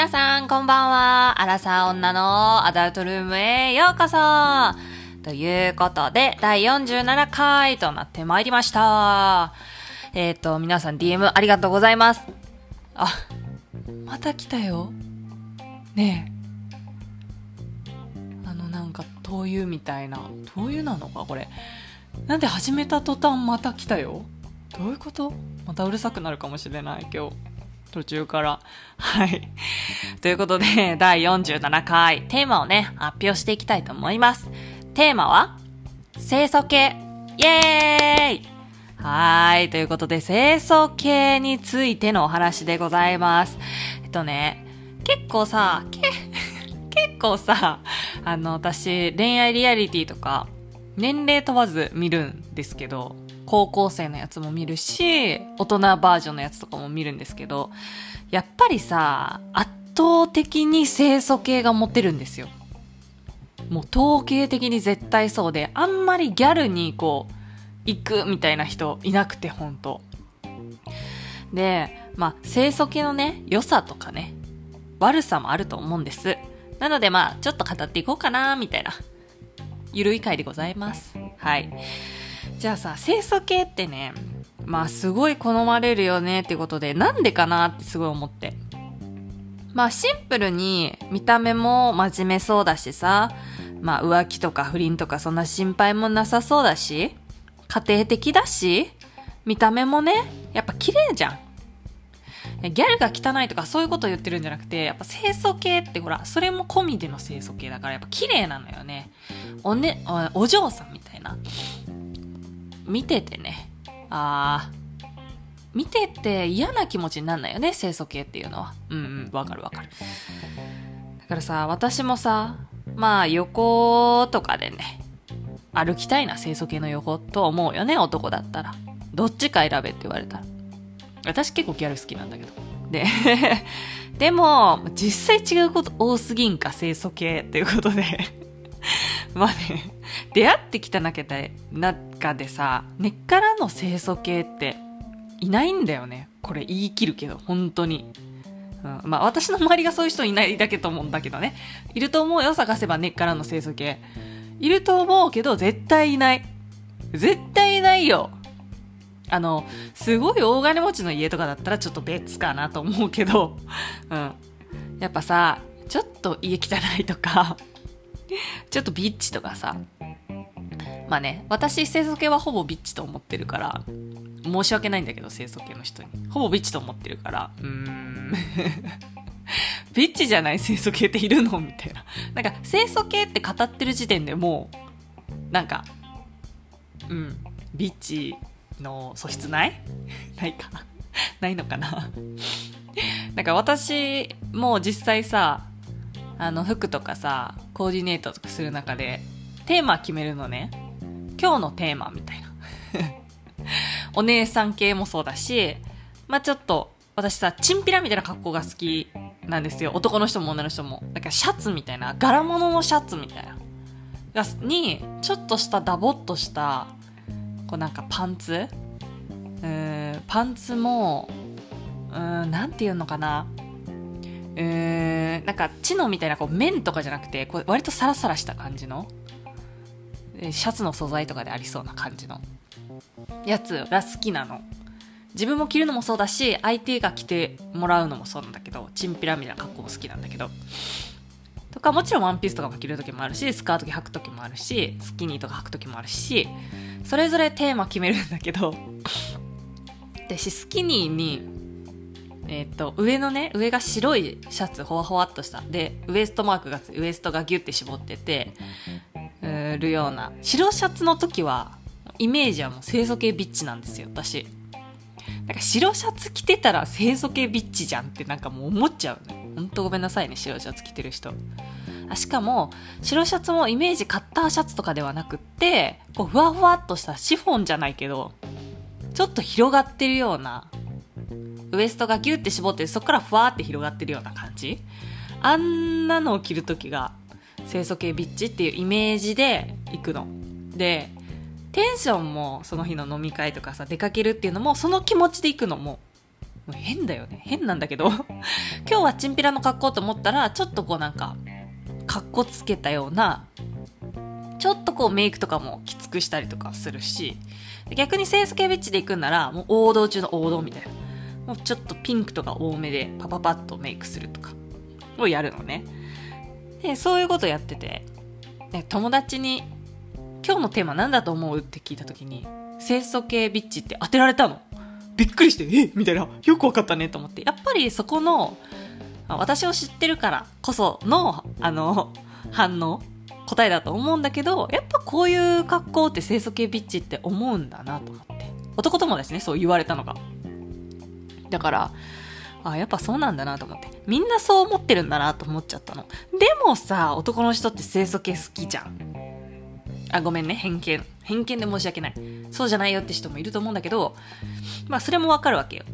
皆さん、こんばんは。アラサー女のアダルトルームへようこそということで、第47回となってまいりました。えっ、と、皆さん DM ありがとうございます。あ、また来たよ。ねえ。あの、なんか、灯油みたいな。灯油なのかこれ。なんで始めた途端また来たよ。どういうこと？またうるさくなるかもしれない、今日。途中から。はい。ということで、第47回、テーマをね、発表していきたいと思います。テーマは、清楚系。イエーイはーい。ということで、清楚系についてのお話でございます。えっとね、結構さ、け、結構さ、あの、私、恋愛リアリティとか、年齢問わず見るんですけど、高校生のやつも見るし、大人バージョンのやつとかも見るんですけど、やっぱりさ、圧倒的に清楚系がモテるんですよ。もう統計的に絶対そうで、あんまりギャルにこう、行くみたいな人いなくて、ほんと。で、まあ、清楚系のね、良さとかね、悪さもあると思うんです。なのでまあ、ちょっと語っていこうかな、みたいな、ゆるい回でございます。はい。じゃあさ、清楚系ってね、まあすごい好まれるよねってことで、なんでかなってすごい思って。まあシンプルに見た目も真面目そうだしさ、まあ浮気とか不倫とかそんな心配もなさそうだし、家庭的だし、見た目もね、やっぱ綺麗じゃん。ギャルが汚いとかそういうこと言ってるんじゃなくて、やっぱ清楚系ってほら、それも込みでの清楚系だからやっぱ綺麗なのよね。おね、おお嬢さんみたいな。見ててね、あー、見てて嫌な気持ちになんないよね、清楚系っていうのは。うんうん、わかるわかる。だからさ、私もさ、まあ横とかでね、歩きたいな、清楚系の横と思うよね、男だったら。どっちか選べって言われたら。私結構ギャル好きなんだけど。で、でも、実際違うこと多すぎんか、清楚系っていうことで。まあね、出会ってきた中で、中でさ、根っからの清楚系っていないんだよね。これ言い切るけど、本当に。うん、まあ私の周りがそういう人いないだけと思うんだけどね。いると思うよ、探せば根っからの清楚系。いると思うけど、絶対いない。絶対いないよ。あの、すごい大金持ちの家とかだったらちょっと別かなと思うけど、うん。やっぱさ、ちょっと家汚いとか、ちょっとビッチとかさ、まあね、私、清楚系はほぼビッチと思ってるから、申し訳ないんだけど、清楚系の人に。ほぼビッチと思ってるから、うーん。ビッチじゃない清楚系っているの？みたいな。なんか、清楚系って語ってる時点でもう、なんか、うん、ビッチの素質ない？ないかな？ないのかな？なんか私、も実際さ、あの服とかさ、コーディネートとかする中で、テーマ決めるのね。今日のテーマみたいな。お姉さん系もそうだし、まあちょっと、私さ、チンピラみたいな格好が好きなんですよ。男の人も女の人も。だからシャツみたいな、柄物のシャツみたいな。がに、ちょっとしたダボっとした、こうなんかパンツうーん、パンツも、うーん、なんていうのかな。うーん、なんか、チノみたいなこう綿とかじゃなくて、こう割とサラサラした感じの、シャツの素材とかでありそうな感じのやつが好きなの。自分も着るのもそうだし、相手が着てもらうのもそうなんだけど、チンピラみたいな格好も好きなんだけど。とか、もちろんワンピースとかも着る時もあるし、スカート履く時もあるし、スキニーとか履く時もあるし、それぞれテーマ決めるんだけど、私スキニーに、えっ、と、上のね、上が白いシャツ、ほわほわっとした。で、ウエストマークがウエストがギュッて絞ってて、るような。白シャツの時は、イメージはもう清楚系ビッチなんですよ、私。なんか白シャツ着てたら清楚系ビッチじゃんってなんかもう思っちゃうね。ほんとごめんなさいね、白シャツ着てる人。あしかも、白シャツもイメージカッターシャツとかではなくって、こう、ふわふわっとしたシフォンじゃないけど、ちょっと広がってるような、ウエストがギュって絞って、そこからふわって広がってるような感じあんなのを着るときが、清楚系ビッチっていうイメージで行くの。で、テンションもその日の飲み会とかさ、出かけるっていうのも、その気持ちで行くのも。う変だよね。変なんだけど、今日はチンピラの格好と思ったら、ちょっとこうなんか、格好つけたような、ちょっとこうメイクとかもきつくしたりとかするし、逆に清楚系ビッチで行くんなら、もう王道中の王道みたいな。もうちょっとピンクとか多めでパパパッとメイクするとかをやるのね。で、そういうことやってて、ね、友達に今日のテーマ何だと思うって聞いた時に、清楚系ビッチって当てられたの。びっくりして、え？みたいな。よくわかったねと思って。やっぱりそこの、私を知ってるからこその、あの、反応、答えだと思うんだけど、やっぱこういう格好って清楚系ビッチって思うんだなと思って。男友達ね、そう言われたのが。だから、あ、やっぱそうなんだなと思って。みんなそう思ってるんだなと思っちゃったの。でもさ、男の人って清楚系好きじゃん。あ、ごめんね、偏見。偏見で申し訳ない。そうじゃないよって人もいると思うんだけど、まあそれもわかるわけよ。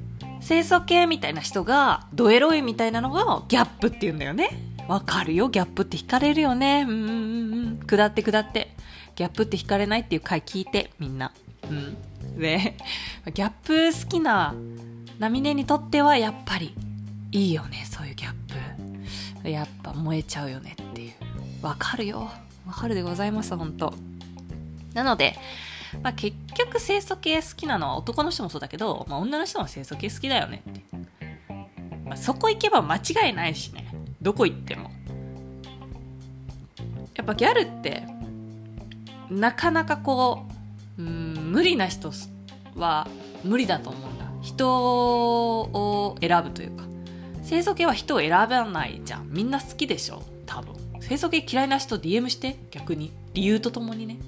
清楚系みたいな人が、ドエロいみたいなのがギャップって言うんだよね。わかるよ、ギャップって惹かれるよね。うんうんうん。下って下って。ギャップって惹かれないっていう回聞いて、みんな。うん。で、ギャップ好きなナミネにとってはやっぱりいいよね、そういうギャップ。やっぱ燃えちゃうよねっていう。わかるよ。わかるでございます、本当なので、まあ、結局清楚系好きなのは男の人もそうだけど、まあ、女の人も清楚系好きだよねって。まあ、そこ行けば間違いないしね。どこ行っても。やっぱギャルって、なかなかこう、うん、無理な人は無理だと思うんだ。人を選ぶというか。清楚系は人を選ばないじゃん。みんな好きでしょ？多分。清楚系嫌いな人 DM して？逆に。理由とともにね。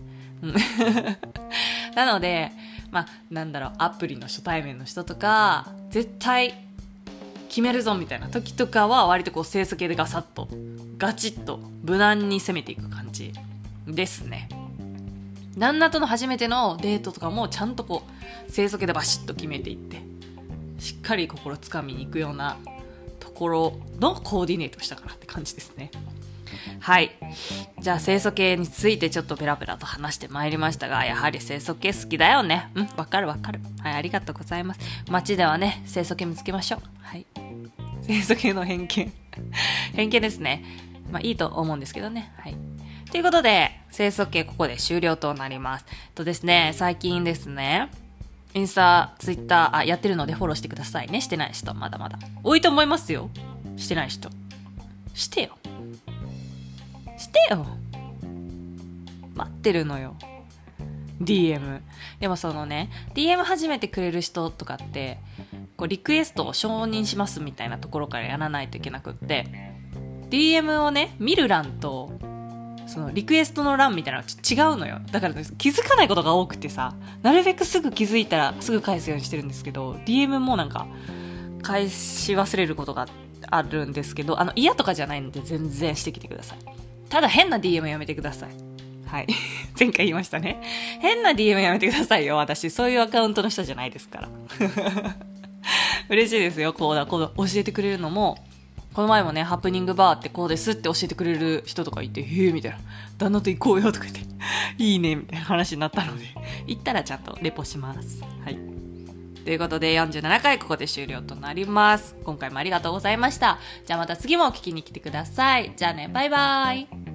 なので、まあ、なんだろう、アプリの初対面の人とか、絶対決めるぞみたいな時とかは割とこう清楚系でガサッと、ガチッと無難に攻めていく感じですね。旦那との初めてのデートとかもちゃんとこう清楚系でバシッと決めていってしっかり心つかみに行くようなところのコーディネートしたかなって感じですね。はい。じゃあ清楚系についてちょっとペラペラと話してまいりましたが、やはり清楚系好きだよね。うん、わかるわかる。はい、ありがとうございます。街ではね、清楚系見つけましょう。はい。清楚系の偏見。偏見ですね。まあいいと思うんですけどね。はい。ということで、清楚系ここで終了となります。とですね、最近ですね、インスタ、ツイッター、あ、やってるのでフォローしてくださいね。してない人、まだまだ。多いと思いますよ。してない人。してよ。してよ待ってるのよ DM でもそのね DM 始めてくれる人とかってこうリクエストを承認しますみたいなところからやらないといけなくって DM をね見る欄とそのリクエストの欄みたいなのが違うのよだから、ね、気づかないことが多くてさなるべくすぐ気づいたらすぐ返すようにしてるんですけど DM もなんか返し忘れることがあるんですけどあの嫌とかじゃないので全然してきてくださいただ変な DM やめてください。はい。前回言いましたね。変な DM やめてくださいよ、私。そういうアカウントの人じゃないですから。嬉しいですよ、こうだ、こうだ、教えてくれるのも、この前もね、ハプニングバーってこうですって教えてくれる人とかいて、へえ、みたいな。旦那と行こうよとか言って、いいね、みたいな話になったので、行ったらちゃんとレポします。はい。ということで47回ここで終了となります。今回もありがとうございました。じゃあまた次も聞きに来てください。じゃあね、バイバーイ。